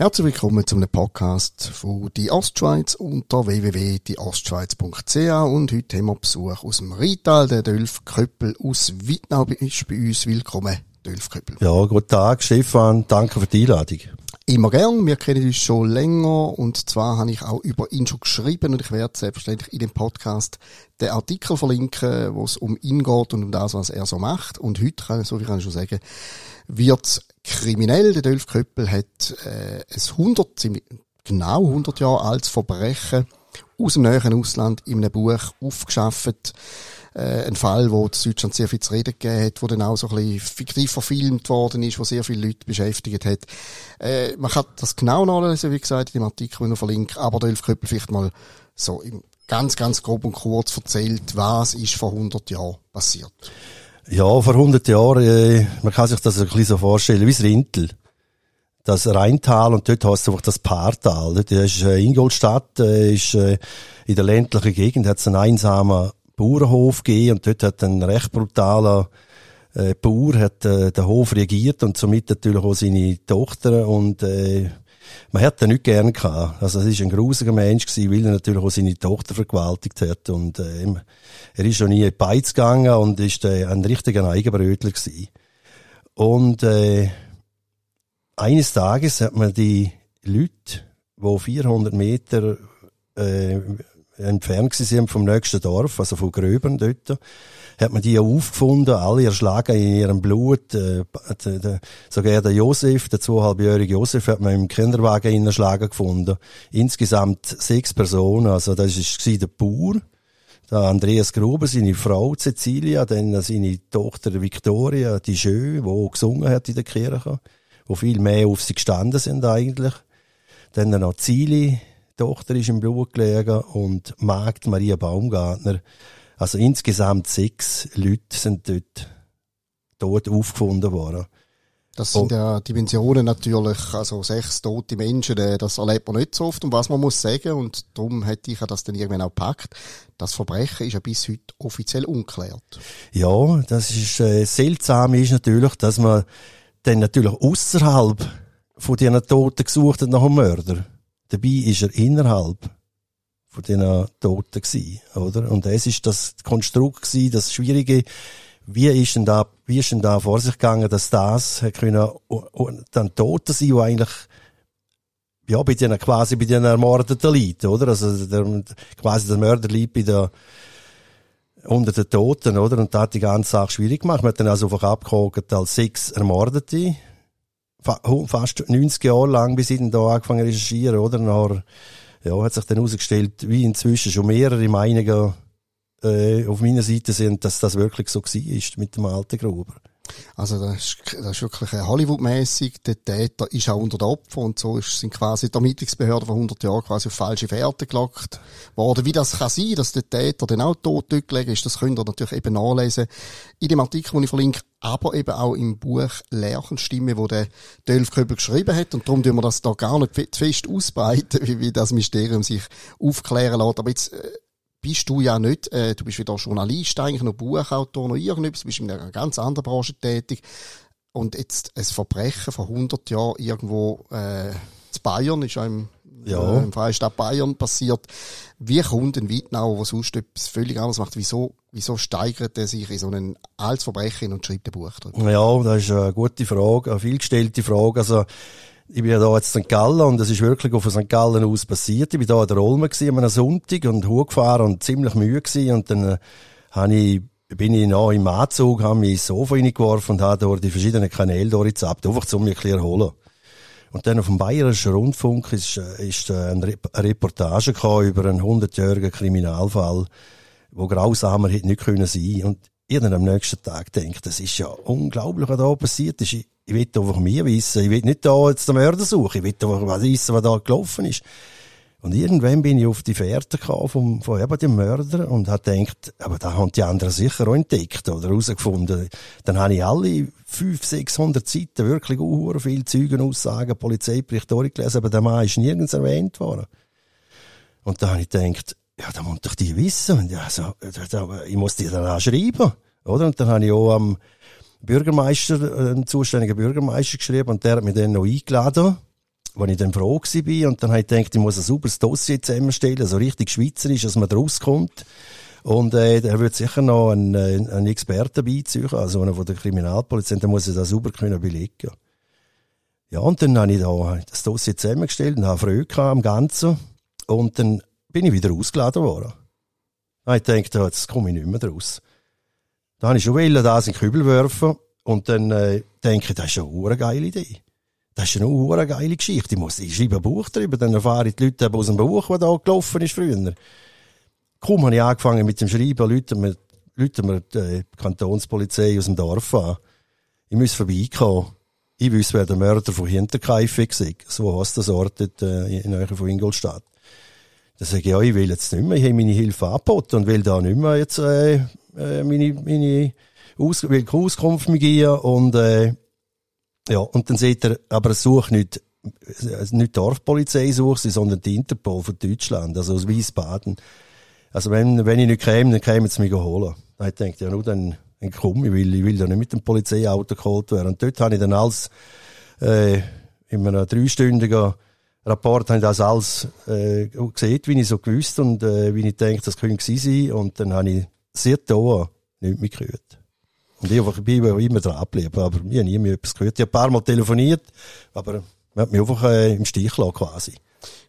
Herzlich willkommen zum Podcast von die Ostschweiz unter www.dieostschweiz.ch und heute haben wir Besuch aus dem Rital. Der Dölf Köppel aus Wittnau ist bei uns. Willkommen, Dölf Köppel. Ja, guten Tag, Stefan. Danke für die Einladung. Immer gern. Wir kennen uns schon länger und zwar habe ich auch über ihn schon geschrieben und ich werde selbstverständlich in dem Podcast den Artikel verlinken, wo es um ihn geht und um das, was er so macht. Und heute, kann, so viel kann ich schon sagen, wird kriminell. Der Dolph Köppel hat äh, ein 100, ziemlich genau 100 Jahre altes Verbrechen aus dem näheren Ausland in einem Buch aufgeschafft. Äh, ein Fall, wo in Deutschland sehr viel zu reden gegeben hat, wo dann auch so ein bisschen fiktiv verfilmt worden ist, wo sehr viele Leute beschäftigt hat. Äh, man kann das genau nachlesen, wie gesagt, in dem Artikel, den ich verlinke, aber Dolph Köppel vielleicht mal so im ganz, ganz grob und kurz erzählt, was ist vor 100 Jahren passiert. Ja, vor 100 Jahren, äh, man kann sich das ein bisschen so vorstellen, wie das Rintel. Das Rheintal und dort heißt es einfach das Paartal. Das ist äh, Ingolstadt, äh, ist äh, in der ländlichen Gegend, hat es einen einsamen Bauernhof gegeben und dort hat ein recht brutaler äh, Bauer hat, äh, den Hof regiert und somit natürlich auch seine Tochter und äh, man hat ihn nicht gern gehabt. Also es ist ein grusiger Mensch gewesen, weil er natürlich auch seine Tochter vergewaltigt hat und äh, er ist schon nie in Beiz gegangen und ist äh, ein richtiger Eigenbrötler gewesen. Und äh, eines Tages hat man die Leute, die 400 Meter äh, entfernt sind vom nächsten Dorf, also von Gröbern dort, hat man die aufgefunden, alle erschlagen in ihrem Blut. Äh, sogar der Josef, der zweieinhalbjährige Josef, hat man im Kinderwagen erschlagen gefunden. Insgesamt sechs Personen, also das war der Bauer, der Andreas Gruber, seine Frau Cecilia, dann seine Tochter Victoria, die Schö, die gesungen hat in der Kirche, wo viel mehr auf sie gestanden sind eigentlich. Dann noch Zili, Tochter ist im Blut gelegen und Magd Maria Baumgartner. Also insgesamt sechs Leute sind dort tot aufgefunden worden. Das sind ja Dimensionen natürlich, also sechs tote Menschen, äh, das erlebt man nicht so oft. Und was man muss sagen, und darum hätte ich das dann irgendwann auch gepackt, das Verbrechen ist ja bis heute offiziell ungeklärt. Ja, das ist äh, seltsam ist natürlich, dass man dann natürlich außerhalb von diesen Toten gesucht hat nach einem Mörder. Dabei ist er innerhalb von diesen Toten gewesen, oder? Und es ist das Konstrukt gewesen, das Schwierige, wie ist denn da, wie ist denn da vor sich gegangen, dass das können, dann Tote sein, die eigentlich, ja, bei denen, quasi bei den ermordeten Leuten, oder? Also, der, quasi der Mörder liegt bei der, unter den Toten, oder? Und da hat die ganze Sache schwierig gemacht. Man hat dann also einfach abgehakt als sechs Ermordete. Fast 90 Jahre lang, bis ich dann da angefangen zu recherchieren, oder? Nachher, ja, hat sich dann herausgestellt, wie inzwischen schon mehrere Meinungen äh, auf meiner Seite sind, dass das wirklich so war mit dem alten Gruber. Also das ist, das ist wirklich Hollywood-mäßig. Der Täter ist auch unter den Opfern und so sind quasi die Ermittlungsbehörden vor 100 Jahren quasi auf falsche Fährte gelockt worden. Wie das kann sein, dass der Täter dann auch tot ist, das könnt ihr natürlich eben nachlesen in dem Artikel, den ich verlinke, aber eben auch im Buch Lärchenstimme, wo der Dolph Köbel geschrieben hat. Und darum tun wir das da gar nicht fest ausbreiten, wie, wie das Mysterium sich aufklären lässt. Aber jetzt, äh, bist du ja nicht, äh, du bist wieder Journalist, eigentlich noch Buchautor, noch irgendetwas, bist in einer ganz anderen Branche tätig. Und jetzt ein Verbrechen vor 100 Jahren irgendwo äh, zu Bayern, ist ja im, ja. Äh, im Freistaat Bayern passiert. Wie kommt ein Wittnauer, der sonst etwas völlig anderes macht, wieso, wieso steigert er sich in so ein altes Verbrechen und schreibt ein Buch drüber? Ja, das ist eine gute Frage, eine vielgestellte Frage. Also, ich bin ja da jetzt in St. Gallen und es ist wirklich auf St. Gallen aus passiert. Ich bin da in der Olme gewesen, an einem Sonntag und hochgefahren und ziemlich müde gewesen und dann äh, habe ich bin ich noch im Anzug, habe mich ins Sofa reingeworfen und habe dort die verschiedenen Kanäle durchgezappt, einfach um mich ein bisschen erholen. Und dann auf dem Bayerischen Rundfunk ist, äh, ist äh, eine Reportage über einen 100-jährigen Kriminalfall, wo grausamer hätte nicht können sein. Und ich dann am nächsten Tag denkt, das ist ja unglaublich, was da passiert ist. Ich, ich will einfach mehr wissen. Ich will nicht da jetzt den Mörder suchen. Ich will einfach wissen, was da gelaufen ist. Und irgendwann bin ich auf die Fährte vom, von eben dem Mörder und habe gedacht, aber da haben die anderen sicher auch entdeckt oder herausgefunden. Dann habe ich alle 500, 600 Seiten wirklich auch viele Zeugenaussagen, Polizeiberichte durchgelesen, aber der Mann ist nirgends erwähnt worden. Und da habe ich gedacht, ja, da muss doch die wissen. Und ja, so, ich muss die dann auch schreiben, oder? Und dann habe ich auch am Bürgermeister, äh, einen zuständigen Bürgermeister geschrieben und der hat mich dann noch eingeladen wo ich dann froh war und dann habe ich gedacht, ich muss ein sauberes Dossier zusammenstellen, so richtig schweizerisch, dass man rauskommt. Und äh, er wird sicher noch einen, äh, einen Experten beiziehen, also einer von der Kriminalpolizei, dann muss er das sauber können belegen. Ja, und dann habe ich da das Dossier zusammengestellt und habe Freude am Ganzen. Und dann bin ich wieder ausgeladen worden. Dann habe ich gedacht, jetzt komme ich nicht mehr raus. Da habe ich schon wollen, das in den Kübel werfen. Und dann äh, denke ich, das ist eine geile Idee. Das ist eine geile Geschichte. Ich muss, ich schreibe ein Buch drüber, dann erfahre ich die Leute aus dem Buch, das da gelaufen ist früher. Kaum habe ich angefangen mit dem Schreiben, Leute mir, Leute mir die äh, Kantonspolizei aus dem Dorf an. Ich muss vorbeikommen. Ich wüsste, wer der Mörder von Hinterkaifeck war. So heißt das Ort äh, in Nähe von Ingolstadt. Dann sage ich, ja, ich will jetzt nicht mehr, ich habe meine Hilfe angeboten und will da nicht mehr jetzt äh, äh, meine, meine Aus will Auskunft mehr geben und äh, ja, und dann sieht er, aber er sucht nicht, nicht die Dorfpolizei sucht sie, sondern die Interpol von Deutschland, also aus Wiesbaden. Also wenn, wenn ich nicht käme, dann kämen sie mich holen. Dann ich gedacht, ja, nur dann, dann komm, ich will, ich will da nicht mit dem Polizeiauto geholt werden. Und dort habe ich dann alles, äh, in einem dreistündigen Rapport habe ich das alles, äh, gesehen, wie ich so gewusst und, äh, wie ich denke, das könnte sein. Und dann habe ich sehr da nicht mehr gehört. Und ich bin immer dran geblieben, aber ich habe nie mehr etwas gehört. Ich habe ein paar Mal telefoniert, aber man hat mich einfach äh, im Stich gelassen, quasi.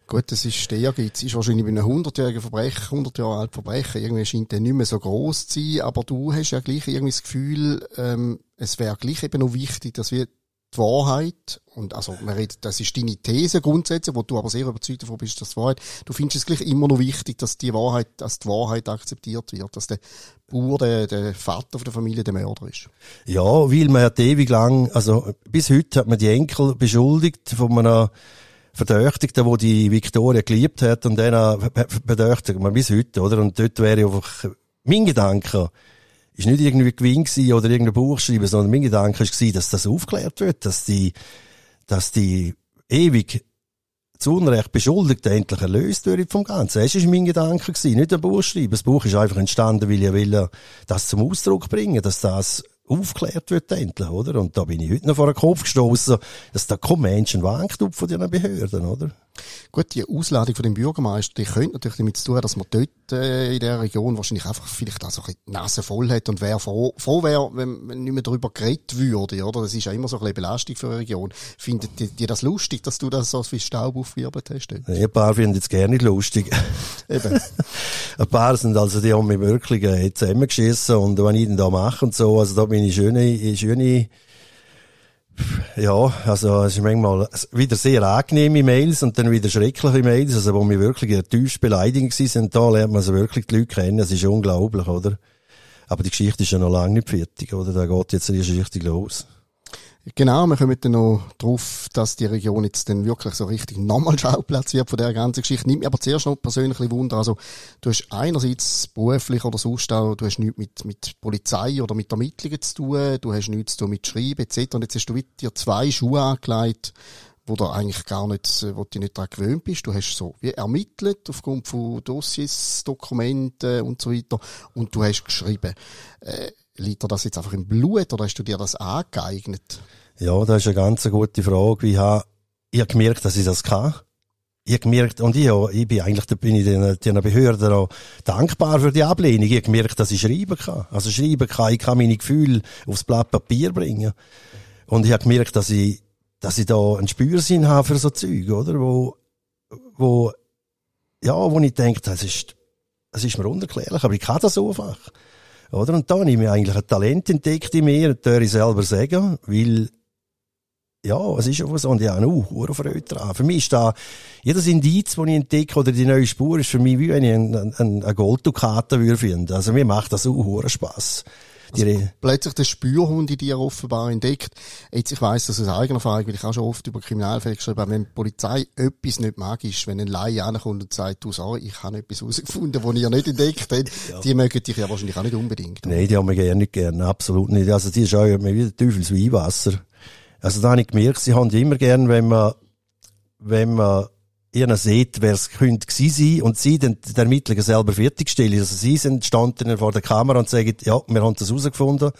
Gut, das ist der gibt's, ist wahrscheinlich bei einem 100-jährigen Verbrecher, 100 Jahre alt Verbrecher, irgendwie scheint der nicht mehr so groß zu sein, aber du hast ja gleich irgendwie das Gefühl, ähm, es wäre gleich eben noch wichtig, dass wir die Wahrheit, und also man redet, das ist deine These grundsätzlich, wo du aber sehr überzeugt davon bist, dass die Wahrheit, du findest es gleich immer noch wichtig, dass die Wahrheit, dass die Wahrheit akzeptiert wird, dass der Bauer, der, der Vater von der Familie der Mörder ist. Ja, weil man hat ewig lang, also bis heute hat man die Enkel beschuldigt von einer Verdächtigten, wo die Victoria geliebt hat und dann bedächtigt man bis heute, oder? Und dort wäre einfach mein Gedanke, ist nicht irgendwie Gewinn gewesen oder irgendein Buch schreiben, sondern mein Gedanke war, dass das aufgeklärt wird, dass die, dass die ewig zu Unrecht Beschuldigten endlich erlöst werden vom Ganzen. Das war mein Gedanke, gewesen, nicht ein Buch schreiben. Das Buch ist einfach entstanden, weil ich will das zum Ausdruck bringen, dass das aufgeklärt wird endlich, oder? Und da bin ich heute noch vor den Kopf gestoßen, dass da kein Menschen wankt von diesen Behörden, oder? Gut, die Ausladung von dem Bürgermeister, die könnte natürlich damit zu tun, dass man dort äh, in der Region wahrscheinlich einfach vielleicht auch so ein die Nase voll hat und wer froh, froh wäre, wenn, wenn nicht mehr darüber geredet würde, oder? Das ist ja immer so ein bisschen Belastung für eine Region. Findet die, die das lustig, dass du das so viel Staub aufgewirbelt hast? Dort? ein paar finden es gerne nicht lustig. Eben. ein paar sind also, die haben mich wirklich äh, zusammengeschissen und was ich denn da mache und so, also da bin ich schöne, schöne ja, also es ist manchmal wieder sehr angenehme Mails und dann wieder schreckliche Mails, also wo wir wirklich tief beleidigt sind. Da lernt man also wirklich die Leute kennen. Es ist unglaublich, oder? Aber die Geschichte ist ja noch lange nicht fertig, oder? Da geht jetzt erst richtig los. Genau, wir kommen dann noch drauf, dass die Region jetzt dann wirklich so richtig nochmal Schauplatz wird von der ganzen Geschichte. Nimmt mir aber zuerst noch persönlich ein Wunder. Also, du hast einerseits beruflich oder sonst auch, du hast nichts mit, mit Polizei oder mit Ermittlungen zu tun, du hast nichts zu tun mit Schreiben etc. Und jetzt hast du dir zwei Schuhe angelegt, wo du eigentlich gar nicht, wo du nicht daran gewöhnt bist. Du hast so wie ermittelt aufgrund von Dossiers, Dokumenten und so weiter und du hast geschrieben. Äh, liegt dir das jetzt einfach im Blut oder hast du dir das angeeignet? Ja, das ist eine ganz gute Frage. Ich habe, ich habe gemerkt, dass ich das kann. Ich habe gemerkt, und ich, ich bin eigentlich, da bin ich den, den Behörden auch dankbar für die Ablehnung. Ich habe gemerkt, dass ich schreiben kann. Also schreiben kann, ich kann meine Gefühle aufs Blatt Papier bringen. Und ich habe gemerkt, dass ich, dass ich da einen Spürsinn habe für so Zeug, oder? Wo, wo, ja, wo ich denke, das ist, das ist mir unerklärlich, aber ich kann das einfach. Oder? Und da habe ich mir eigentlich ein Talent entdeckt in mir, das ich selber sagen, weil, ja, es ist einfach so, und ich habe auch eine Freude dran. Für mich ist da, jedes Indiz, das ich entdecke, oder die neue Spur, ist für mich wie wenn ich eine, eine, eine Golddukate würde finden. Also mir macht das auch Spaß. Also plötzlich der Spürhund in dir offenbar entdeckt. Jetzt, ich weiss das aus eigener Erfahrung, weil ich auch schon oft über Kriminalfälle geschrieben habe, wenn die Polizei etwas nicht mag ist, wenn ein Laie ankommt und sagt, du sorry, ich habe etwas herausgefunden, was ihr nicht entdeckt habt, ja. die mögen dich ja wahrscheinlich auch nicht unbedingt. Nein, die haben wir gerne nicht gerne, absolut nicht. Also die schauen mir wie Teufels Weihwasser. Also da habe ich gemerkt, sie haben immer gern, wenn man, wenn man ihr seht, wer es könnte gewesen sein und sie dann die Ermittlungen selber fertigstellen. Also sie sind standen vor der Kamera und sagen, ja, wir haben das herausgefunden.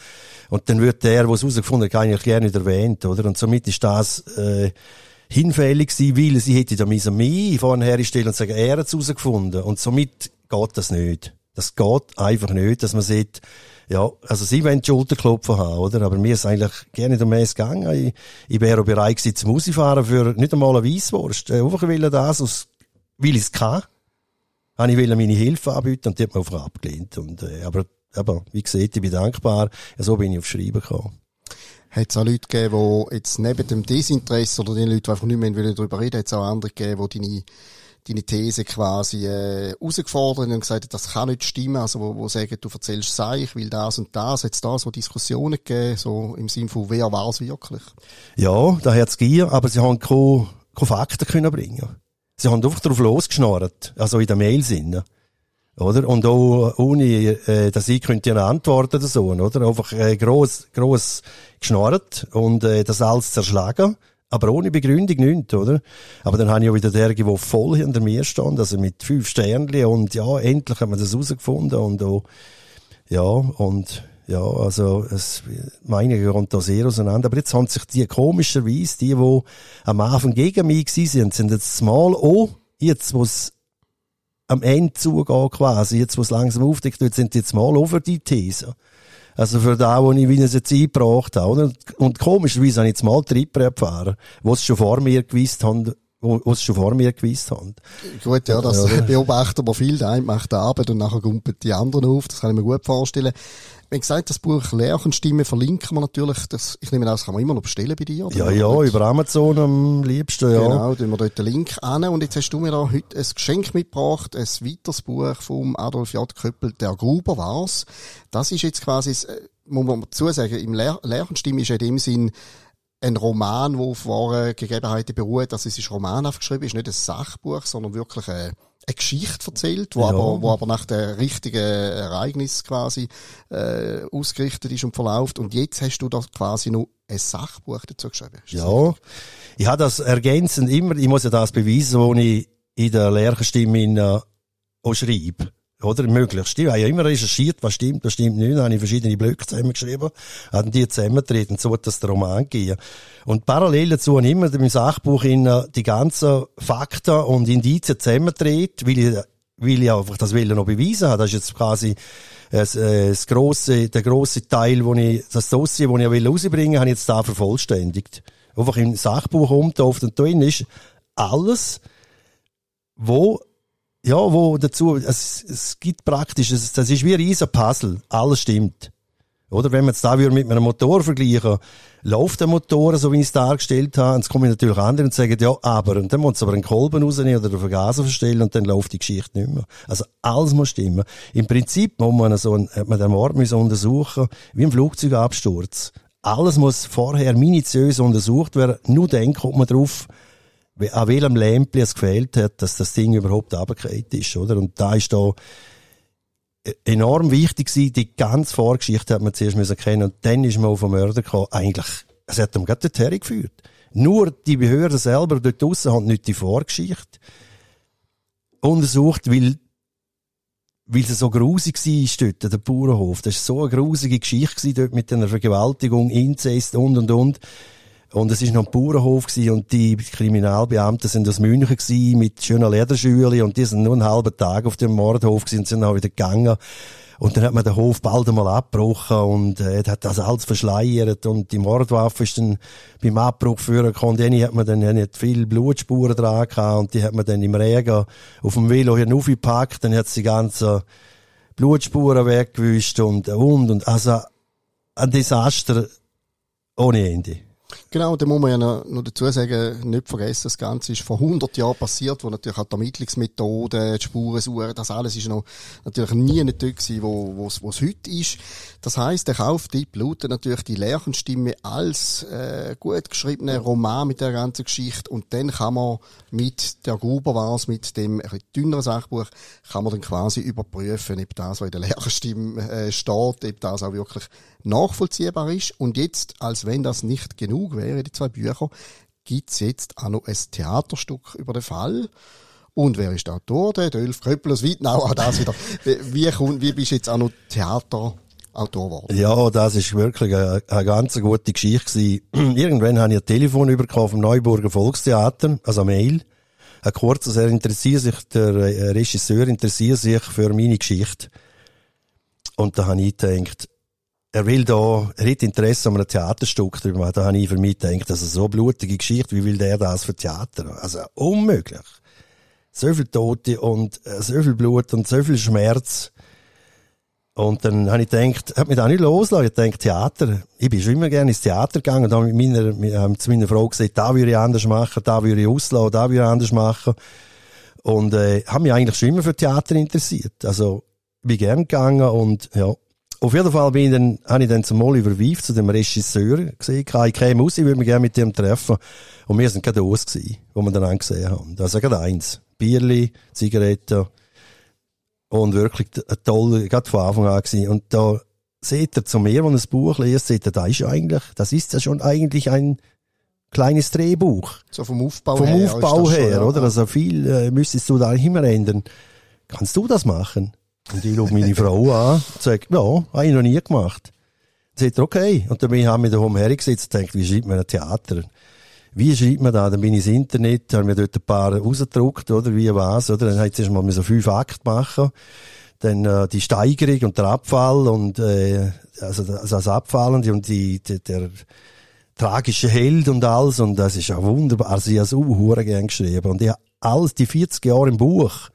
Und dann wird der, der es herausgefunden hat, eigentlich gerne nicht erwähnt, oder? Und somit ist das, äh, hinfällig gewesen, weil sie hätte da müssen mehr vorher herstellen und sagen, er hat es herausgefunden. Und somit geht das nicht. Das geht einfach nicht, dass man sieht, ja, also sie wollen die Schulterklopfen haben, oder? Aber mir ist eigentlich gerne nicht um es gegangen. Ich, ich wäre auch bereit gewesen zum Rausfahren für nicht einmal eine Weisswurst. Äh, einfach will das, aus, weil ich es kann. Habe ich meine Hilfe anbieten und die hat man einfach abgelehnt. Und, äh, aber, aber, wie gesagt, ich bin dankbar. Ja, so bin ich aufs Schreiben gekommen. Hat es auch Leute gegeben, die jetzt neben dem Desinteresse oder den Leuten, die einfach nicht mehr darüber reden hat es auch andere gegeben, die deine deine These quasi äh, herausgefordert und gesagt, das kann nicht stimmen, also wo, wo sagen, du erzählst sei, ich will das und das, hat es da so Diskussionen gegeben, so im Sinne von, wer war es wirklich? Ja, da hat es Gier, aber sie haben keine, keine Fakten können bringen. Sie haben einfach drauf losgeschnorrt, also in der Mail-Sinne. Oder? Und auch ohne, äh, dass ich könnte eine Antwort oder so, oder? Einfach äh, gross, gross geschnorrt und äh, das alles zerschlagen. Aber ohne Begründung nicht, oder? Aber dann habe ich auch wieder derge, der voll hinter mir stand, also mit fünf Sternchen und ja, endlich haben wir das herausgefunden und auch, ja, und ja, also es, meine gehen da sehr auseinander. Aber jetzt haben sich die komischerweise, die, die am Anfang gegen mich sind, sind jetzt mal auch, jetzt, wo es am Ende zugeht quasi, jetzt, wo es langsam aufdeckt wird, sind jetzt mal auch für die These. Also für da, wo ich wieder Zeit gebraucht habe, oder? Und komischerweise habe ich jetzt mal Tripper erfahren, wo es schon vor mir gewusst haben, wo, wo schon vor mir gewusst haben. Gut, ja, das ja, beobachten wir viel. Der eine macht die Arbeit und nachher gumpelt die anderen auf. Das kann ich mir gut vorstellen. Wie gesagt, das Buch Lärchenstimme verlinken wir natürlich. Das, ich nehme an, das kann man immer noch bestellen bei dir. Oder? Ja, ja, über Amazon am liebsten, ja. Genau, tun wir dort den Link an. Und jetzt hast du mir da heute ein Geschenk mitgebracht, ein weiteres Buch vom Adolf J. Köppel, Der Gruber war's. Das ist jetzt quasi, äh, muss man dazu sagen, im Lärchenstimme ist in dem Sinn ein Roman, der auf wahren Gegebenheiten beruht. Also es ist Roman aufgeschrieben, ist nicht ein Sachbuch, sondern wirklich ein eine Geschichte erzählt, wo, ja. aber, wo aber nach der richtigen Ereignis quasi äh, ausgerichtet ist und verläuft. Und jetzt hast du da quasi noch ein Sachbuch dazu geschrieben. Ja, ich habe das ergänzend immer, ich muss ja das beweisen, wo ich in der Lehrerstimme in, äh, auch schreibe. Oder? Möglichst. Ich habe ja immer recherchiert, was stimmt, was stimmt nicht. Dann habe ich verschiedene Blöcke zusammengeschrieben, haben die zusammentreten, so hat das der Roman gehen. Und parallel dazu habe ich immer im Sachbuch in die ganzen Fakten und Indizien zusammentreten, weil ich, weil ich einfach das will noch beweisen habe. Das ist jetzt quasi das, äh, das grosse, der grosse Teil, wo ich, das Dossier, das ich will rausbringen, habe ich jetzt da vervollständigt. Einfach im Sachbuch umgetauft und drin ist alles, wo ja, wo dazu, es, es gibt praktisch, es, das ist wie ein riesen Puzzle. Alles stimmt. Oder wenn man es da mit einem Motor vergleichen, läuft der Motor, so wie ich es dargestellt habe, und es kommen natürlich andere und sagen, ja, aber, und dann muss aber einen Kolben rausnehmen oder den Vergaser verstellen und dann läuft die Geschichte nicht mehr. Also alles muss stimmen. Im Prinzip muss man so ein, hat man den Mord müssen untersuchen, wie ein Flugzeugabsturz. Alles muss vorher minutiös untersucht werden, nur dann kommt man drauf, an welchem Lämpchen es gefehlt hat, dass das Ding überhaupt runtergefallen ist, oder? Und da ist da enorm wichtig gewesen, die ganze Vorgeschichte hat man zuerst müssen kennen und dann ist man auf den Mörder gekommen. Eigentlich, es hat ihm gerade dorthin geführt. Nur die Behörden selber dort draussen haben nicht die Vorgeschichte untersucht, weil weil es so grusig war dort, der Bauernhof. Das war so eine grusige Geschichte dort mit einer Vergewaltigung, Inzest und und und. Und es ist noch ein Bauernhof gewesen und die Kriminalbeamten sind aus München gewesen mit schöner Lederschüle und die sind nur einen halben Tag auf dem Mordhof gewesen und sind dann wieder gegangen. Und dann hat man den Hof bald einmal abgebrochen und äh, hat das alles verschleiert und die Mordwaffe ist dann beim Abbruch führen gekommen. Die hat man dann nicht viel Blutspuren dran gehabt und die hat man dann im Regen auf dem Velo hier aufgepackt, dann hat sie die ganzen Blutspuren weggewischt und, und, und, also ein Desaster ohne Ende. Genau, da muss man ja noch, noch dazu sagen, nicht vergessen, das Ganze ist vor 100 Jahren passiert, wo natürlich auch die Ermittlungsmethoden, die Spurensuche, das alles ist noch natürlich nie nicht dort gewesen, wo, wo, wo es heute ist. Das heisst, der Kauftipp lautet natürlich die Lärchenstimme als äh, gut geschriebener Roman mit der ganzen Geschichte und dann kann man mit der Gruberwars, mit dem ein dünneren Sachbuch, kann man dann quasi überprüfen, ob das, was in der Lärchenstimme äh, steht, ob das auch wirklich nachvollziehbar ist. Und jetzt, als wenn das nicht genug wäre, die zwei Bücher, gibt's jetzt auch noch ein Theaterstück über den Fall. Und wer ist der Autor? Der Dolf Köppel aus Wittnau. Auch das wieder. Wie, wie, wie bist du jetzt auch noch Theater Autor geworden. Ja, das ist wirklich eine, eine ganz gute Geschichte gewesen. Irgendwann habe ich ein Telefon bekommen vom Neuburger Volkstheater, also eine Mail. Ein kurzes, er interessiert sich, der Regisseur interessiert sich für meine Geschichte. Und da habe ich gedacht, er will da, er hat Interesse an einem Theaterstück drüber. Da habe ich für mich gedacht, das ist so blutige Geschichte, wie will der das für Theater? Also unmöglich. So viel Tote und äh, so viel Blut und so viel Schmerz. Und dann habe ich gedacht, hat mich da nicht loslassen. Ich gedacht, Theater. Ich bin schon immer gerne ins Theater gegangen und habe mit meiner, mit, äh, zu meiner Frau gesagt, da würde ich anders machen, da würde ich auslassen, da würde ich anders machen. Und, äh, habe mich eigentlich schon immer für Theater interessiert. Also, bin gern gegangen und, ja. Auf jeden Fall bin ich dann, habe ich dann zum Oliver Wief, zu dem Regisseur, gesehen, ich käme aus, ich würde mich gerne mit dem treffen. Und wir sind gerade aus gewesen, wo wir dann angesehen haben. Also gerade eins. Bierli, Zigaretten, und wirklich toll, gerade von Anfang an gewesen. Und da seht ihr zu mir, wenn ihr das Buch liest, seht ihr, da ist eigentlich, das ist ja schon eigentlich ein kleines Drehbuch. So vom Aufbau vom her. Aufbau ist das her, schon, ja. oder? Also viel äh, müsstest du da immer ändern. Kannst du das machen? Und ich schaue meine Frau an und sage, ja, habe ich noch nie gemacht. Dann sagt er, okay. Und dann haben wir daheim hergesetzt und denkt, wie schreibt man ein Theater? Wie schreibt man da? Dann bin ich ins Internet, habe mir dort ein paar rausgedruckt, oder? Wie was, oder? Dann habe ich zuerst mal so fünf Akte machen. Dann, äh, die Steigerung und der Abfall und, äh, also, also das Abfallende und die, die, der, tragische Held und alles. Und das ist ja wunderbar. Also ich habe so hure gern geschrieben. Und ich habe alles, die 40 Jahre im Buch,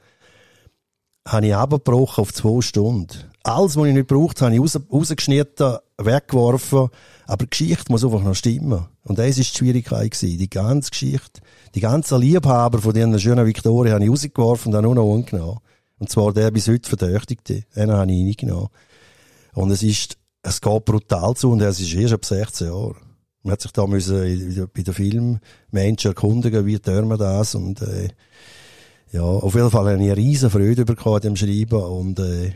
habe ich abgebrochen auf zwei Stunden. Alles, was ich nicht braucht, habe ich raus, rausgeschnitten, weggeworfen. Aber die Geschichte muss einfach noch stimmen. Und das ist die Schwierigkeit gewesen. Die ganze Geschichte. Die ganzen Liebhaber von dieser schönen Victoria habe ich rausgeworfen und dann nur noch umgenommen. Und zwar der bis heute Verdächtigte. Den habe ich reingenommen. Und es ist, es geht brutal zu und es ist erst ab 16 Jahren. Man hat sich da müssen bei den Filmmenschen erkundigen, wie tun wir das und, äh, ja, auf jeden Fall habe ich eine riesen Freude bekommen an dem Schreiben und, äh,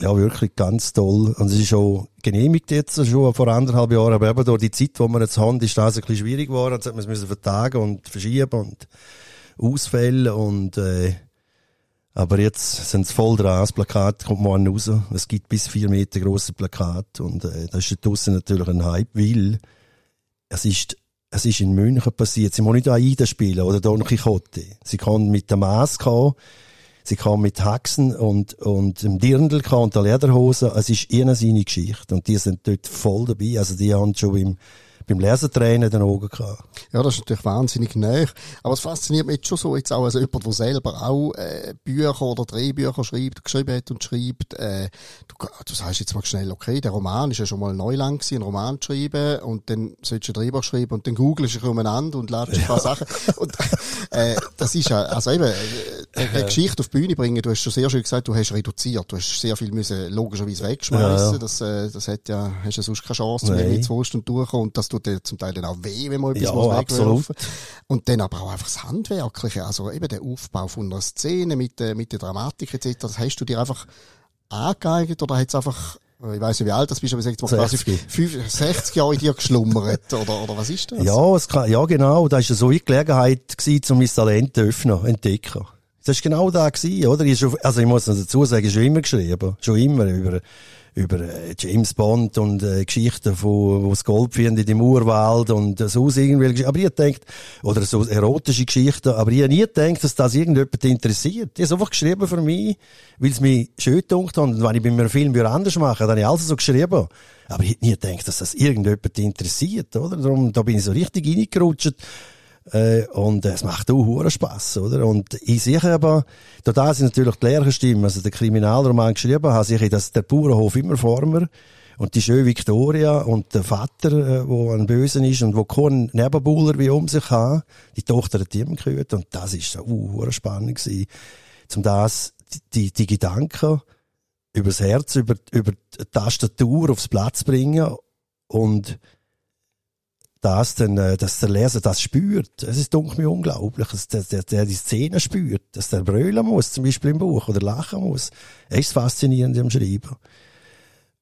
ja, wirklich ganz toll. Und es ist auch genehmigt jetzt schon vor anderthalb Jahren, aber eben durch die Zeit, die wir jetzt haben, ist das ein bisschen schwierig geworden. Jetzt hat man es vertagen und verschieben und Ausfälle und, äh, aber jetzt sind es voll dran. Das Plakat kommt morgen raus. Es gibt bis vier Meter große Plakat und äh, das ist draussen natürlich ein Hype, weil es ist es ist in München passiert. Sie muss nicht Aida spielen oder Don Quixote. Sie kann mit der Maske kommen. Sie kam mit Haxen und, und dem Dirndl kam und der Lederhose. Es ist ihnen seine Geschichte. Und die sind dort voll dabei. Also die haben schon beim, beim Lesertränen den Augen gehabt. Ja, das ist natürlich wahnsinnig neu. Aber es fasziniert mich jetzt schon so, jetzt auch als jemand, der selber auch äh, Bücher oder Drehbücher schreibt, geschrieben hat und schreibt. Äh, du, du sagst jetzt mal schnell, okay, der Roman ist ja schon mal Neuland gewesen, einen Roman zu schreiben und dann sollst du ein Drehbuch schreiben und dann googelst du umeinander und ladest ein paar Sachen. Und äh, das ist ja, also eben, äh, eine Geschichte auf die Bühne bringen, du hast schon sehr schön gesagt, du hast reduziert, du hast sehr viel müssen logischerweise wegschmeißen. Ja, ja. Das, äh, das hat ja, hast ja sonst keine Chance mehr Nein. mit zwei Stunden durchkommen und das tut dir zum Teil dann auch weh, wenn man etwas Ja, muss wegwerfen. Und dann aber auch einfach das Handwerkliche, also eben der Aufbau von einer Szene mit der, mit der Dramatik etc., das hast du dir einfach angeeignet oder hat es einfach, ich weiss nicht wie alt das bist, aber ich sag jetzt mal quasi 60. fünf- 60 Jahre in dir geschlummert oder, oder was ist das? Ja, es kann, ja genau. Da war so eine Gelegenheit, gewesen, um mein Talent zu öffnen, entdecken. Das war genau da gewesen, oder? Ich, schon, also ich muss dazu sagen, schon immer geschrieben. Schon immer über, über äh, James Bond und äh, Geschichten von, wo das Gold finden im Urwald und äh, so irgendwelche. Aber ich gedacht, oder so erotische Geschichten, aber ich nie gedacht, dass das irgendjemand interessiert. Ich habe einfach geschrieben für mich, weil es mich schön gedacht hat. Und wenn ich bei einem Film anders machen, dann habe ich alles so geschrieben. Aber ich hätte nie gedacht, dass das irgendjemand interessiert, oder? Darum, da bin ich so richtig reingerutscht. Äh, und es macht auch hohen Spass, oder? Und ich sehe aber, da sind natürlich die Lehrerstimmen, also der Kriminalroman geschrieben habe, sehe ich, dass der Bauernhof immer vor mir und die schöne Victoria und der Vater, äh, ein Bösen ist und wo keinen Nebenbuhler wie um sich hat, die Tochter hat ihm gehört und das ist so uh, spannend gewesen, zum das, die, die, Gedanken übers Herz, über, über die Tastatur aufs Platz bringen und das dann, äh, dass der Leser das spürt. Es ist dunkel mir unglaublich, dass der, der, der die Szene spürt, dass der brüllen muss, zum Beispiel im Buch, oder lachen muss. Es ist faszinierend am Schreiben.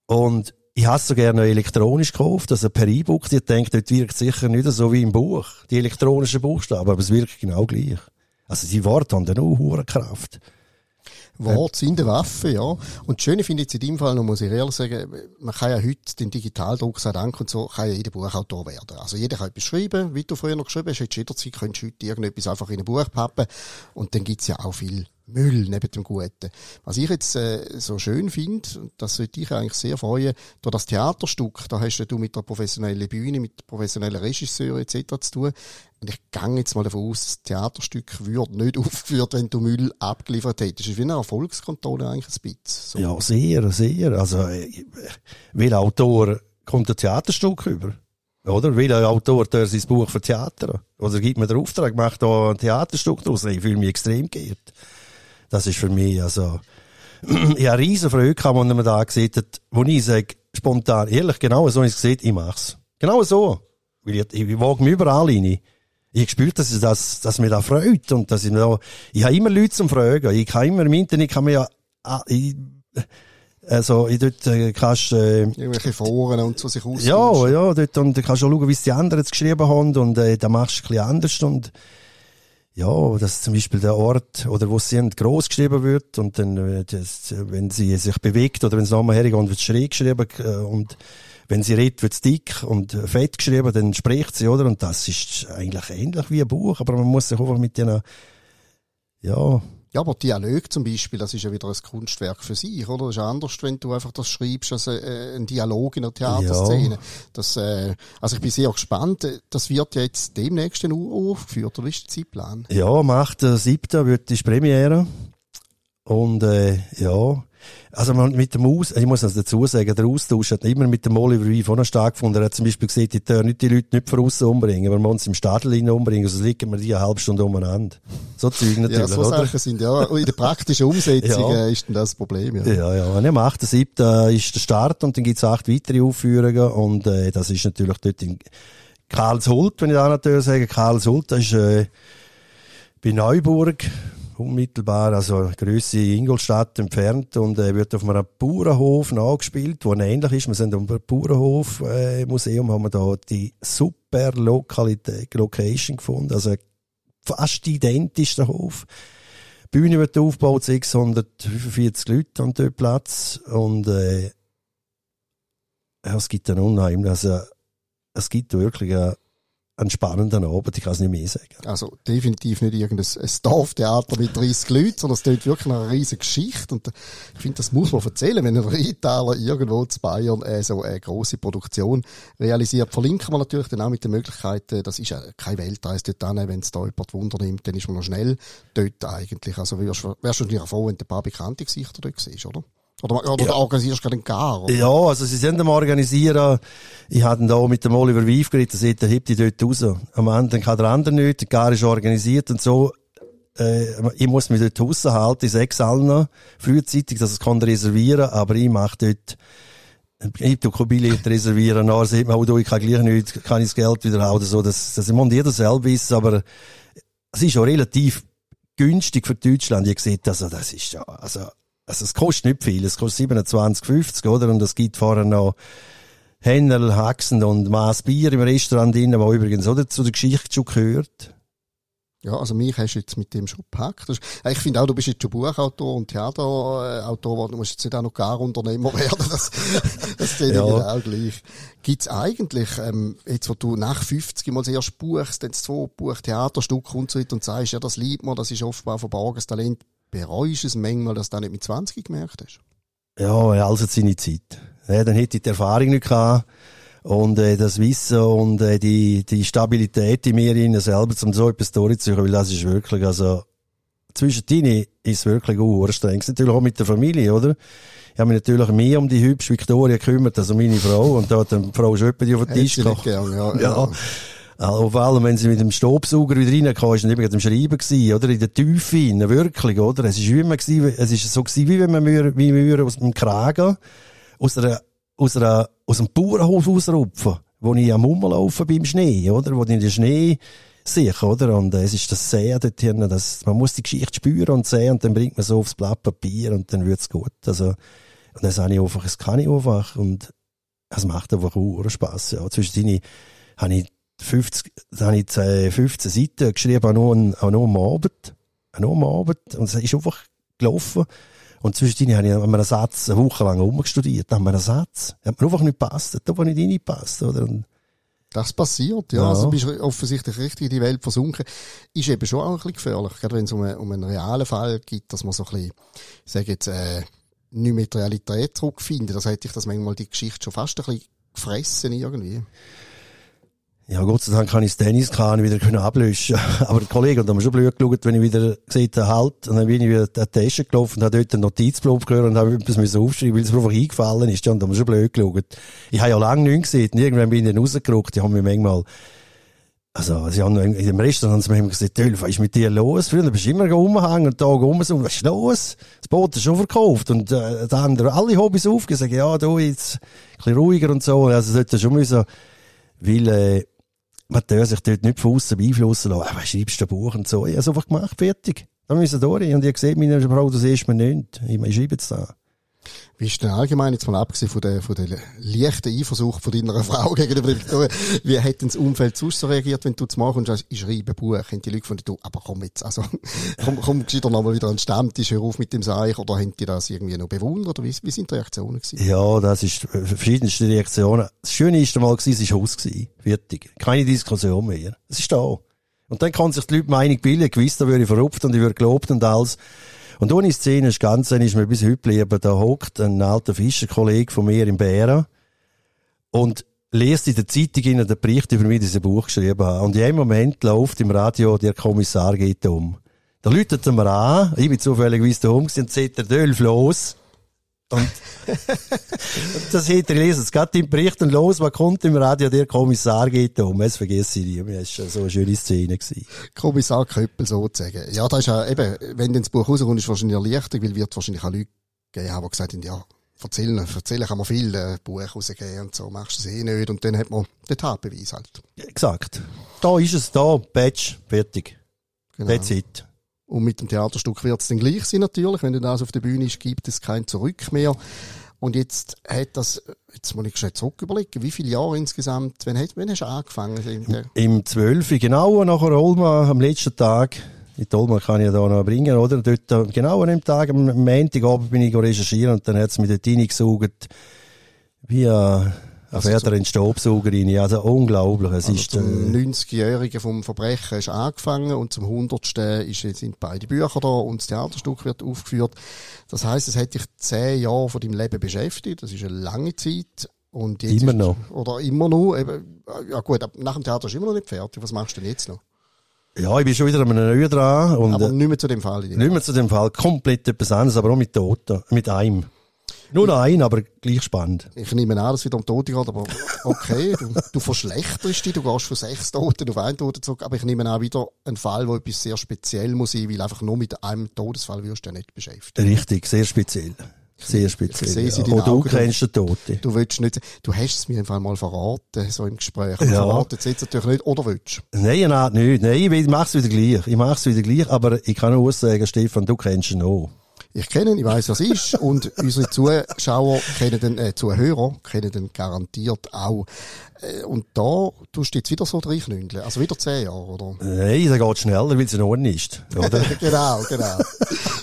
Und ich habe es so gerne elektronisch gekauft, also per E-Book. Ich denke, dort wirkt sicher nicht so wie im Buch, die elektronischen Buchstaben, aber es wirkt genau gleich. Also die Worte haben dann auch Kraft. Wort sind eine Waffe, ja. Und das Schöne finde ich jetzt in deinem Fall noch, muss ich ehrlich sagen, man kann ja heute den Digitaldruck, sei Dank und so, kann ja jeder Buchautor werden. Also jeder kann etwas schreiben, wie du früher noch geschrieben hast, jetzt jederzeit könntest du heute irgendetwas einfach in ein Buch pappen. Und dann gibt's ja auch viel Müll neben dem Guten. Was ich jetzt äh, so schön finde, das sollte ich eigentlich sehr freuen, durch das Theaterstück, da hast du mit der professionellen Bühne, mit professionellen Regisseur etc. zu tun. Und ich gehe jetzt mal davon aus, das Theaterstück würde nicht aufgeführt, wenn du Müll abgeliefert hättest. Das ist wie eine Erfolgskontrolle eigentlich ein bisschen. So. Ja, sehr, sehr. Also, äh, welcher Autor kommt ein Theaterstück über? Oder? Welcher Autor tut sein Buch für Theater? Oder gibt mir den Auftrag, macht da ein Theaterstück draus? Ich fühle mich extrem geehrt. Das ist für mich, also, ich habe riesen Freude gehabt, als man da gesehen hat, wo ich sage, spontan, ehrlich, genau so, ich es gesehen, ich mach's. Genau so. Weil ich, ich wage mich überall rein. Ich gespürt, dass ich das, dass mir da freut und dass ich da, ich habe immer Leute zum Fragen. Ich kann immer im Internet, kann mir ja, ah, ich, also, ich dort, äh, kannst, äh, Irgendwelche Foren und so sich aus. Ja, ja, dort, und du kannst auch schauen, wie es die anderen geschrieben haben und, äh, da machst du ein bisschen anders und, ja, dass zum Beispiel der Ort oder wo sie sind, gross geschrieben wird und dann, äh, das, wenn sie sich bewegt oder wenn es nochmal hergeht, wird es schräg geschrieben äh, und wenn sie redet, wird es dick und fett geschrieben, dann spricht sie, oder? Und das ist eigentlich ähnlich wie ein Buch, aber man muss sich einfach mit denen, ja, ja, aber Dialog zum Beispiel, das ist ja wieder ein Kunstwerk für sich, oder? Das ist anders, wenn du einfach das schreibst als äh, ein Dialog in einer Theaterszene. Ja. Das, äh, also ich bin sehr gespannt. Das wird ja jetzt demnächst aufgeführt, oder ist der Zeitplan? Ja, am 8.7. wird die Premiere. Und äh, ja, also man mit dem Aus, ich muss das dazu sagen, der Austausch hat immer mit dem Oliver Reif auch noch stattgefunden. Er hat zum Beispiel gesagt, ich darf nicht die Leute nicht von außen umbringen, wenn wir uns im Stadel umbringen, sonst liegen wir die eine halbe Stunde umeinander. So Zeug natürlich, Ja, so? Sachen sind, ja. Und in der praktischen Umsetzung ja. ist dann das Problem, ja. Ja, ja. Und am 8.7. ist der Start und dann gibt's acht weitere Aufführungen und äh, das ist natürlich dort in Karlshult, wenn ich da natürlich sage, Karlshult, das ist äh, bei Neuburg, unmittelbar, also Größe Ingolstadt entfernt und äh, wird auf einem Bauernhof nachgespielt, wo ähnlich ist. Wir sind am Bauernhof äh, haben wir da die super Lokalität, Location gefunden, also fast identisch der Hof. Die Bühne wird aufgebaut, 645 Leute an dort Platz und äh, es gibt dann unheimlich, also es gibt wirklich eine einen spannenden Abend, ich kann es nicht mehr sagen. Also definitiv nicht irgendein Dorftheater mit 30 Leuten, sondern es tut wirklich eine riesige Geschichte und ich finde, das muss man erzählen, wenn ein Rheintaler irgendwo zu Bayern äh, so eine grosse Produktion realisiert. Verlinken wir natürlich dann auch mit den Möglichkeiten, das ist ja keine Weltreise dort hin, wenn es da jemand Wunder nimmt, dann ist man noch schnell dort eigentlich. Also wärst du wahrscheinlich froh, wenn du ein paar bekannte Gesichter dort siehst, oder? Oder, oder ja. organisierst gerade einen Gar? Oder? Ja, also sie sind am organisieren. Ich hatte da mit dem Oliver Wief geredet, der sagt, der hebt die dort raus. Am Ende kann der andere nicht, der Gar ist organisiert und so. Äh, ich muss mich dort raushalten, ich sage allen frühzeitig, dass ich es reservieren kann, aber ich mache dort ich tu Billett reservieren, nachher sieht man, oh, du, ich kann gleich nicht, kann ich das Geld wieder haben oder so. Das, das muss jeder selber wissen, aber es ist schon relativ günstig für Deutschland. Ihr seht, also, das ist ja, also, also es kostet nicht viel, es kostet 27,50, oder? Und es gibt vorher noch Hennel, Haxen und Maß Bier im Restaurant drin, wo übrigens oder zu der Geschichte schon gehört. Ja, also mich hast du jetzt mit dem schon gepackt. Ich finde auch, du bist jetzt schon Buchautor und Theaterautor, du musst jetzt nicht auch noch gar Unternehmer werden. Das, das sehe ja. auch gleich. Gibt's eigentlich, ähm, jetzt wo du nach 50 mal erst buchst, dann zwei Buch, Theaterstück und so weiter und sagst, ja, das liebt man, das ist offenbar verborgenes Talent, bereust du es manchmal, dass du das nicht mit 20 gemerkt hast? Ja, also seine Zeit. Ja, dann hätte ich die Erfahrung nicht gehabt und äh, das Wissen und äh, die, die Stabilität in mir in selber, um so etwas durchzuführen, weil das ist wirklich, also zwischen denen ist es wirklich streng. Natürlich auch mit der Familie, oder? Ich habe mich natürlich mehr um die hübsche Victoria gekümmert als um meine Frau und da hat die Frau schon die auf den Tisch gekocht. Ja, ja. ja. Also, vor allem, wenn sie mit dem Staubsauger wieder reinkam, ist dann eben am Schreiben gewesen, oder? In der Tiefe rein, wirklich, oder? Es ist wie immer gewesen, es ist so gewesen, wie wenn man mir, wie wir aus dem Kragen, aus einer, aus einer, aus dem Bauernhof ausrupfen, wo ich am Rumlaufen beim Schnee, oder? Wo ich in den Schnee sehe, oder? Und äh, es ist das Sehen dort hinten, das, man muss die Geschichte spüren und sehen und dann bringt man so aufs Blatt Papier und dann wird's gut. Also, und das habe ich einfach, das kann ich einfach und es macht einfach auch Spass, ja. Zwischendrin habe ich 50, da habe ich 15 Seiten geschrieben, auch nur, auch nur am Abend. Auch nur am Abend. Und es ist einfach gelaufen. Und zwischendrin habe ich an einem Satz eine Woche lang umgestudiert, an einem Satz. Hat mir einfach nicht gepasst, hat einfach nicht reingepasst, oder? Und das passiert, ja. Ja. Also, du bist offensichtlich richtig in die Welt versunken. Ist eben schon auch ein bisschen gefährlich. Gerade wenn es um, einen- um einen realen Fall geht, dass man so ein bisschen, ich sage jetzt, äh, nicht mehr die Realität zurückfinden. Das hätte ich das manchmal die Geschichte schon fast ein bisschen gefressen irgendwie. Ja, Gott sei Dank kann ich das Tenniskahn wieder ablöschen. Aber der Kollege hat mir schon blöd geschaut, wenn ich wieder gesehen habe, halt, und dann bin ich wieder an die Tasche gelaufen und habe dort einen Notizblock gehört und habe etwas müssen aufschreiben, weil es mir einfach eingefallen ist. Ja, und da haben wir schon blöd geschaut. Ich habe ja lange nichts gesehen. Und irgendwann bin ich dann rausgerückt. Die haben mir manchmal, also, sie haben in dem Restaurant haben sie mir immer gesagt, Tölf, was ist mit dir los? Früher bist du immer rumgehangen und Tag rum so, was ist los? Das Boot ist schon verkauft. Und, äh, die anderen, alle Hobbys aufgesagt, ja, du, jetzt, ein bisschen ruhiger und so. Also, sollte schon müssen, weil, äh, man darf sich dort nicht von außen beeinflussen lassen. Was schreibst du ein Buch und so? Ich habe es einfach gemacht, fertig. Da müssen wir durch. Und ich habe meine Frau, das ist mir nicht. Ich, schreibe jetzt da. Wie ist denn allgemein, jetzt mal abgesehen von der, von der leichten Eifersucht von deiner Frau gegenüber der wie hat denn das Umfeld sonst so reagiert, wenn du zu machen kommst, ich schreibe ein Buch, haben die Leute gefunden, du, aber komm jetzt, also, komm, komm, gescheiter noch mal wieder an den Stammtisch, hör auf mit dem Seich, oder haben die das irgendwie noch bewundert, oder wie, wie sind die Reaktionen gewesen? Ja, das ist äh, verschiedenste Reaktionen. Das Schöne ist einmal gewesen, es war Haus gewesen. Fertig. Keine Diskussion mehr. Es ist da. Und dann kann sich die Leute Meinung bilden, gewiss, da würde ich verrupft und ich würde gelobt und alles. Und ohne Szene ist ganz, ist mir bis heute geblieben, da hockt ein alter Fischerkollege von mir in Bären und liest in der Zeitung in den Bericht über mich, dieses Buch geschrieben habe. Und in einem Moment läuft im Radio, der Kommissar geht um. Da läutet er mir an, ich bin zufälligerweise da um und sagt der Dölf los. Und das hätte gelesen, es geht im Bericht und los, was kommt im Radio, der Kommissar geht um. Es vergesse ich nie, das war so eine schöne Szene. Gewesen. Kommissar Köppel sozusagen. Ja, da ist ja eben, wenn dann das Buch rauskommt, ist es wahrscheinlich erleichtert, weil wird wahrscheinlich auch Leute geben haben, die gesagt haben, ja, erzählen, erzählen kann man viel, äh, Buch rausgeben und so, machst du es eh nicht. Und dann hat man den Tatbeweis halt. Gesagt. Da ist es, da, Badge, fertig. Genau. That's it. Und mit dem Theaterstück wird es dann gleich sein natürlich. Wenn dann das auf der Bühne ist, gibt es kein Zurück mehr. Und jetzt hat das, jetzt muss ich schnell zurück überlegen, wie viele Jahre insgesamt, wann, hat, wann hast du angefangen? Im 12. genau nachher Olma am letzten Tag. In Olma kann ich da noch bringen, oder? Dort, äh, genau an dem Tag, am Montagabend bin ich recherchieren und dann hat's mich dort reingesaugt. Wie eine, eine Pferderin Staubsaugerin. Ja, also unglaublich. Es also ist, zum äh, 90-Jährigen vom Verbrechen ist angefangen und zum 100. Ist, sind beide Bücher da und das Theaterstück wird aufgeführt. Das heißt, es hat dich zehn Jahre von deinem Leben beschäftigt. Das ist eine lange Zeit. Und jetzt Immer ist, noch. Oder immer noch. Eben, ja gut, nach dem Theater ist immer noch nicht fertig. Was machst du denn jetzt noch? ja, ich bin schon wieder an einem neuen dran und Aber äh, nicht mehr zu dem Fall. nicht mehr zu dem Fall. Komplett etwas anderes, aber auch mit Toten. Mit einem. Nur noch ein, aber gleich spannend. Ich nehme an, dass es wieder um Tote geht, aber okay, du, du verschlechterst dich, du gehst von sechs Toten auf einen Toten zurück, aber ich nehme an, wieder ein Fall, wo etwas sehr speziell muss sein, weil einfach nur mit einem Todesfall wirst du ja nicht beschäftigt. Richtig, sehr speziell. Sehr speziell. Ich ja. du kennst den Toten. Du willst nicht, du hast es mir einfach mal verraten, so im Gespräch. Ja. Ja. Verraten es jetzt natürlich nicht, oder willst du? Nein, nein, nicht. Nein, ich mach's wieder gleich. Ich mach's wieder gleich, aber ich kann nur sagen, Stefan, du kennst ihn auch. Ich kenne ihn, ich weiss, was es ist, und unsere Zuschauer kennen den, äh, Zuhörer kennen den garantiert auch. Äh, und da tust du jetzt wieder so reinknündeln. Also wieder zehn Jahre, oder? Nein, das geht schneller, weil es in Ordnung ist. Oder? genau, genau.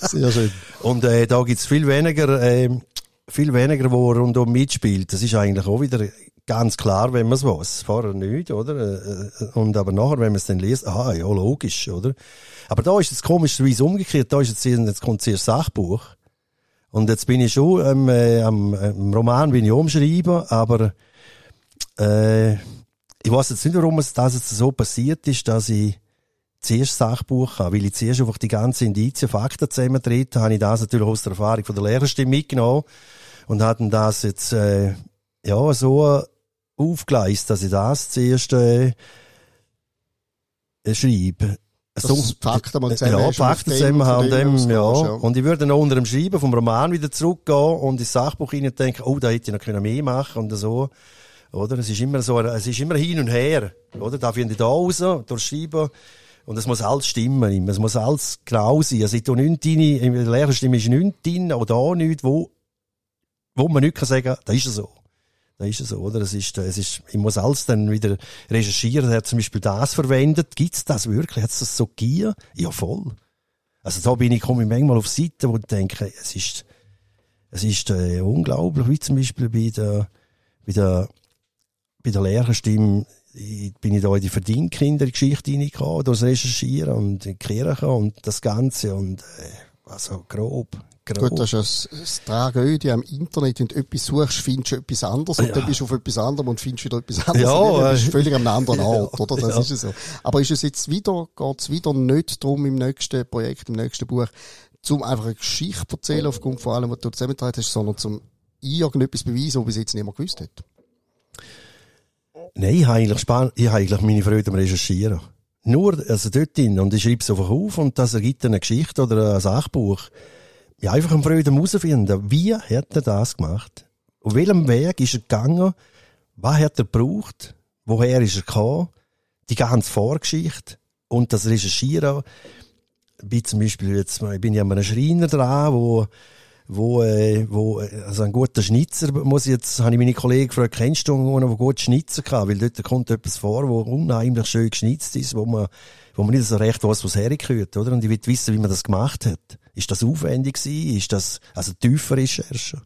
Sehr schön. Und äh, da gibt's viel weniger, äh, viel weniger, wo rundum mitspielt. Das ist eigentlich auch wieder ganz klar, wenn man es weiß. Vorher nicht, oder? Äh, äh, Und aber nachher, wenn man es dann liest, aha, ja, logisch, oder? Aber da ist es komischerweise umgekehrt. Da ist jetzt, jetzt kommt zuerst Sachbuch. Und jetzt bin ich schon ähm, äh, am, am Roman bin ich umschreiben, aber äh, ich weiß jetzt nicht, warum es das jetzt so passiert ist, dass ich zuerst Sachbuch habe, weil ich zuerst einfach die ganzen Indizien, Fakten zusammentreten, habe ich das natürlich aus der Erfahrung von der Lehrerstimme mitgenommen und hatten das jetzt äh, ja so aufgeleistet, dass ich das zuerst äh, äh, schreibe. Dass du Fakten mal zusammen Ja, und Fakten zusammen haben, dem dem, ja. Und ich würde dann unter dem Schreiben vom Roman wieder zurückgehen und ins Sachbuch hinein denken, oh, da hätte ich noch können mehr machen und so. Oder? Es ist immer so, es ist immer hin und her. Oder? Da finde ich da raus, durchschreiben. Und es muss alles stimmen. immer. Es muss alles genau sein. Also ich tue nichts rein, in der Lehrerstimme ist nichts drin, oder da nichts, wo, wo man nicht kann sagen, da ist es so. Da ist es so, oder? Es ist, es ist, ich muss alles dann wieder recherchieren. Er hat zum Beispiel das verwendet. Gibt's das wirklich? Hat es das so gegeben? Ja, voll. Also da bin ich, komme ich manchmal auf Seiten, wo ich denke, es ist, es ist äh, unglaublich, wie zum Beispiel bei der, bei der, bei der Lehrerstimme bin ich da in die Verdienkindergeschichte reingekommen, das Recherchieren und in die Kirche und das Ganze und äh, also grob. Grob. Gut, das ist ein, das Tragödie am Internet. Wenn du etwas suchst, findest du etwas anderes und Ja. dann bist du auf etwas anderem und findest wieder etwas anderes. Ja, dann bist du völlig am anderen Ort, oder? Das ja. ist es so. Aber ist es jetzt wieder, geht's wieder nicht darum im nächsten Projekt, im nächsten Buch, zum einfach eine Geschichte erzählen aufgrund von allem, was du zusammengetragen hast, sondern zum irgendetwas beweisen, was bis jetzt niemand gewusst hat? Nein, ich habe eigentlich, span ich habe eigentlich meine Freude am Recherchieren. Nur, also dort drin, und ich schreibe es einfach auf, und das ergibt eine Geschichte oder ein Sachbuch. Ja, einfach am Freude herausfinden, wie hat er das gemacht? Auf welchem Weg ist er gegangen? Was hat er gebraucht? Woher ist er gekommen? Die ganze Vorgeschichte. Und das Recherchieren, wie zum Beispiel jetzt, ich bin ja an einem Schreiner dran, wo, wo, äh, wo, also ein guter Schnitzer, muss ich jetzt, habe ich meine Kollegen gefragt, kennst du einen, der gut Schnitzer kann? Weil dort kommt etwas vor, wo unheimlich schön geschnitzt ist, wo man, wo man nicht so recht weiß, was hergehört, oder? Und ich will wissen, wie man das gemacht hat. Ist das aufwendig gewesen? Ist das, also tiefe Recherche?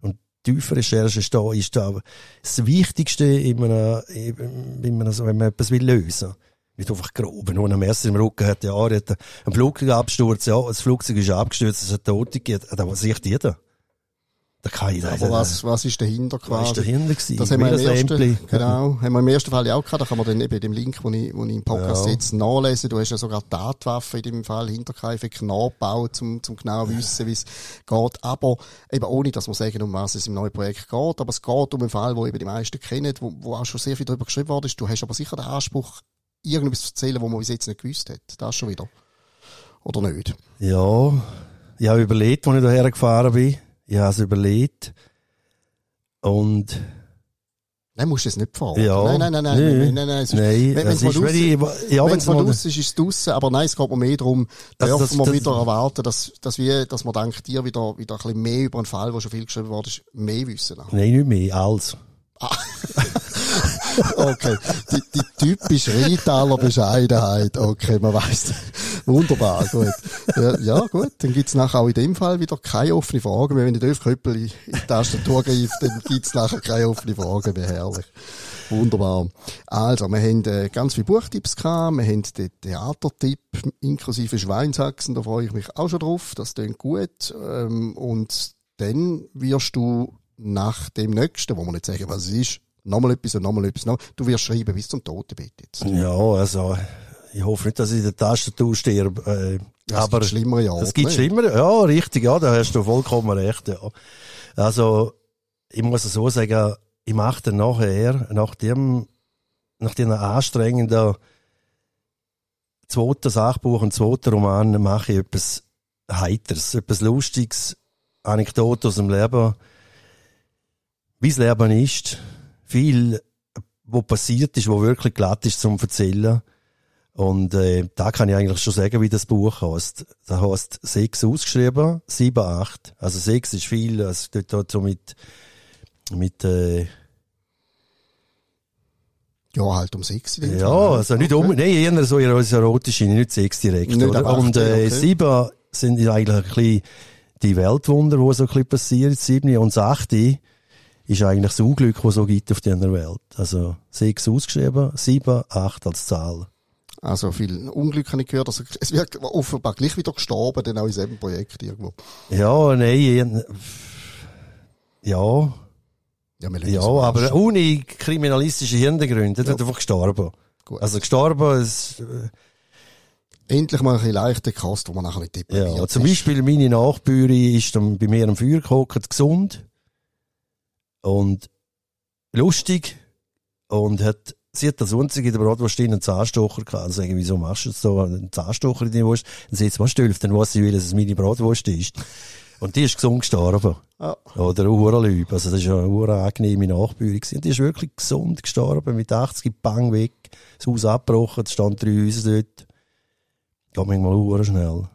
Und tiefe Recherche ist da, ist da das Wichtigste in einer, in einer, so, wenn man etwas will lösen. Nicht einfach grob. Einer ein Messer im Rücken hat, ja, er hat einen Flugzeugabsturz, ja, das Flugzeug ist abgestürzt, es hat Tote gegeben. Da sieht jeder. Da kann ich Aber was, was ist dahinter was quasi? ist dahinter gewesen? Das haben wir, im ersten, genau, haben wir im ersten Fall ja auch gehabt. Da kann man dann eben dem Link, wo ich, wo ich im Podcast Ja. jetzt nachlesen. Du hast ja sogar Tatwaffe in dem Fall Hinterkaifeck nachgebaut, zum, zum genau wissen, wie es geht. Aber eben ohne, dass wir sagen, um was es im neuen Projekt geht. Aber es geht um einen Fall, wo eben die meisten kennen, wo, wo auch schon sehr viel darüber geschrieben worden ist. Du hast aber sicher den Anspruch, irgendwas zu erzählen, wo man bis jetzt nicht gewusst hat. Das schon wieder. Oder nicht? Ja, ich habe überlegt, als ich daher gefahren bin. Ich habe es überlegt. Und, Nein, musst du es nicht fahren. ja. Nein, nein, nein, nein, Nö. nein, nein, nein. ist- Nein, wenn- es wenn's mal ist, wenn ich, ja, wenn wenn es es mal draussen ist, ist es draussen, aber nein, es geht mir mehr darum, Also dürfen das- wir das- wieder erwarten, dass, dass wir, dass man dank dir wieder, wieder ein bisschen mehr über einen Fall, wo schon viel geschrieben ist, mehr wissen. nein, nicht mehr, als. Okay. Die, die typische Rheintaler Bescheidenheit. Okay, man weiss. Wunderbar, gut. Ja, ja gut. Dann gibt's nachher auch in dem Fall wieder keine offene Fragen mehr. Wenn ich Dave Köppel in die Tastatur greift, dann gibt's nachher keine offene Fragen mehr. Herrlich. Wunderbar. Also, wir haben äh, ganz viele Buchtipps gehabt. Wir haben den Theatertipp inklusive Schweinshaxen. Da freue ich mich auch schon drauf. Das klingt gut. Ähm, und dann wirst du nach dem nächsten, wo wir nicht sagen, was es ist, nochmal etwas und nochmal etwas. Noch. Du wirst schreiben bis zum Totenbett jetzt. Ja, also, ich hoffe nicht, dass ich in der Tastatur sterbe. Äh, Ja, es aber gibt schlimmere Jahre, Es gibt schlimmere, ja, richtig, ja, da hast du vollkommen recht, ja. Also, ich muss es so sagen, ich mache dann nachher, nach dem, nach dem anstrengenden zweiten Sachbuch und zweiten Roman, mache ich etwas Heiteres, etwas Lustiges, Anekdoten aus dem Leben, wie das Leben ist, viel, wo passiert ist, wo wirklich glatt ist zum Erzählen. Und äh, da kann ich eigentlich schon sagen, wie das Buch heißt. Da heißt sechs ausgeschrieben, sieben, acht. Also sechs ist viel, also dort dort so mit, mit äh, Ja, halt um sechs. ja, Fall. also nicht um, nein, eher so erotisch, nicht sechs direkt. Nicht oder? acht, Und äh, okay. sieben sind eigentlich ein bisschen die Weltwunder, die so ein bisschen passieren. Sieben und das achte ist eigentlich das Unglück, das so gibt auf dieser Welt. Also sechs ausgeschrieben, sieben, acht als Zahl. Also viel Unglück habe ich gehört. Also, es wird offenbar gleich wieder gestorben, dann auch in diesem Projekt irgendwo. Ja, nein, ja, Ja, Ja, es aber ohne kriminalistische Hintergründe. Er ist einfach gestorben. Gut. Also gestorben, es, äh, Endlich mal ein bisschen leichter Kost, wo man nachher nicht deprimiert ja. Zum ist. Beispiel meine Nachbürin ist dann bei mir am Feuer gehockt, gesund und lustig und hat, sie hat als einzige in der Bratwurst einen Zahnstocher gehabt. Also sagen, wieso machst du jetzt so einen Zahnstocher in die Wurst? Dann sagt sie, was stülft, dann weiß sie, will, dass es meine Bratwurst ist. Und die ist gesund gestorben. Ja. Oder ein Uhrenlüb. Also, das ist ja eine urangenehme Nachbürin gewesen. Und die ist wirklich gesund gestorben, mit 80 Bang weg. Das Haus abgebrochen, es stand drei Häuser dort. Geht manchmal uhren schnell.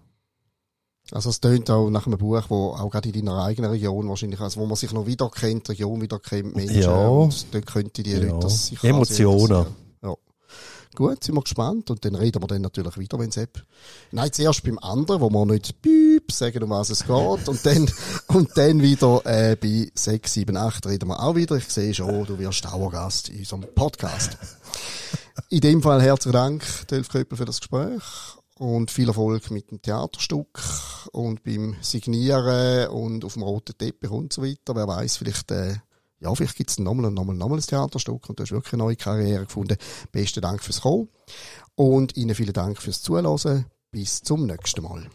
Also es tönt auch nach einem Buch, wo auch gerade in deiner eigenen Region wahrscheinlich, also wo man sich noch wieder kennt, Region wieder kennt, Menschen. Ja. Und dort könnte die Ja. Leute das sicher Emotionen. Ja. Gut, sind wir gespannt. Und dann reden wir dann natürlich wieder, wenn es. Nein, zuerst beim anderen, wo wir nicht piep sagen, um was es geht. Und dann, und dann wieder, äh, bei 6, 7, 8 reden wir auch wieder. Ich sehe schon, du wirst Dauergast in unserem Podcast. In dem Fall herzlichen Dank, Delf Köppel, für das Gespräch. Und viel Erfolg mit dem Theaterstück und beim Signieren und auf dem roten Teppich und so weiter. Wer weiß, vielleicht, äh, ja, vielleicht gibt's nochmal und nochmal, nochmal ein Theaterstück und du hast wirklich eine neue Karriere gefunden. Besten Dank fürs Kommen und Ihnen vielen Dank fürs Zuhören. Bis zum nächsten Mal.